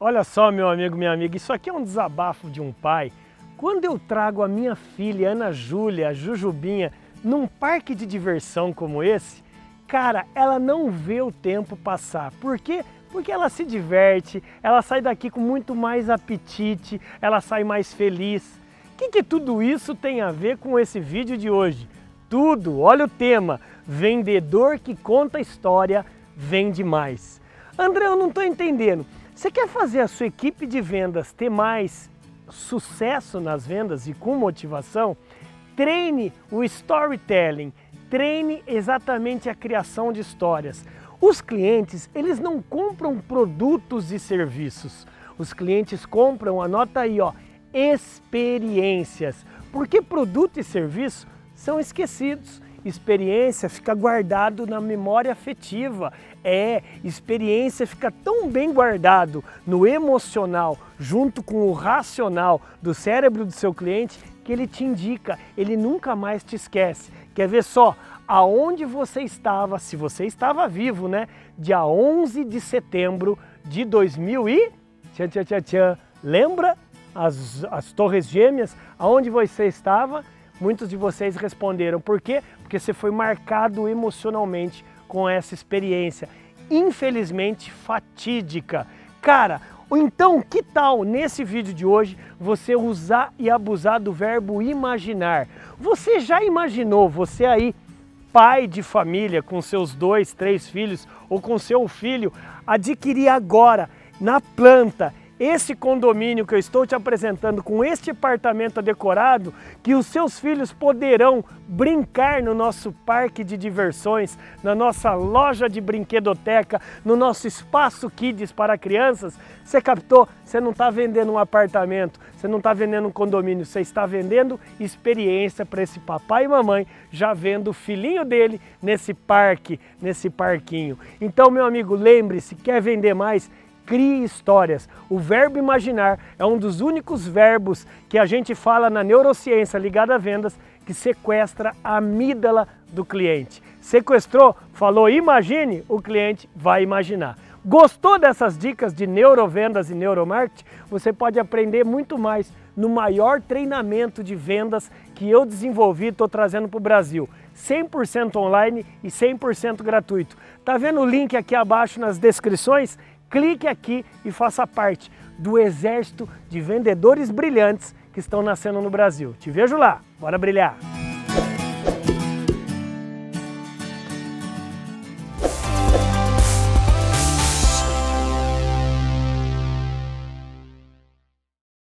Olha só, meu amigo, minha amiga, isso aqui é um desabafo de um pai. Quando eu trago a minha filha, Ana Júlia, a Jujubinha, num parque de diversão como esse, cara, ela não vê o tempo passar. Por quê? Porque ela se diverte, ela sai daqui com muito mais apetite, ela sai mais feliz. O que, que tudo isso tem a ver com esse vídeo de hoje? Tudo, olha o tema, vendedor que conta história vende mais. André, eu não estou entendendo. Você quer fazer a sua equipe de vendas ter mais sucesso nas vendas e com motivação? Treine o storytelling, treine exatamente a criação de histórias. Os clientes, eles não compram produtos e serviços. Os clientes compram, anota aí, ó, experiências. Porque produto e serviço são esquecidos experiência fica guardado na memória afetiva. É, experiência fica tão bem guardado no emocional, junto com o racional do cérebro do seu cliente, que ele te indica, ele nunca mais te esquece. Quer ver só? Aonde você estava, se você estava vivo, né? Dia 11 de setembro de 2000 e... Tchan, tchan, tchan, tchan. Lembra as, as torres gêmeas? Aonde você estava? Muitos de vocês responderam por quê? Porque você foi marcado emocionalmente com essa experiência, infelizmente fatídica. Cara, então que tal nesse vídeo de hoje você usar e abusar do verbo imaginar? Você já imaginou, você aí, pai de família com seus dois, três filhos ou com seu filho, adquirir agora na planta esse condomínio que eu estou te apresentando com este apartamento decorado, que os seus filhos poderão brincar no nosso parque de diversões, na nossa loja de brinquedoteca, no nosso espaço Kids para crianças, você captou? Você não está vendendo um apartamento, você não está vendendo um condomínio, você está vendendo experiência para esse papai e mamãe já vendo o filhinho dele nesse parque, nesse parquinho. Então, meu amigo, lembre-se, quer vender mais? Crie histórias. O verbo imaginar é um dos únicos verbos que a gente fala na neurociência ligada a vendas que sequestra a amígdala do cliente. Sequestrou, falou imagine, o cliente vai imaginar. Gostou dessas dicas de neurovendas e neuromarketing? Você pode aprender muito mais no maior treinamento de vendas que eu desenvolvi e estou trazendo para o Brasil. 100% online e 100% gratuito. Tá vendo o link aqui abaixo nas descrições? Clique aqui e faça parte do exército de vendedores brilhantes que estão nascendo no Brasil. Te vejo lá, bora brilhar!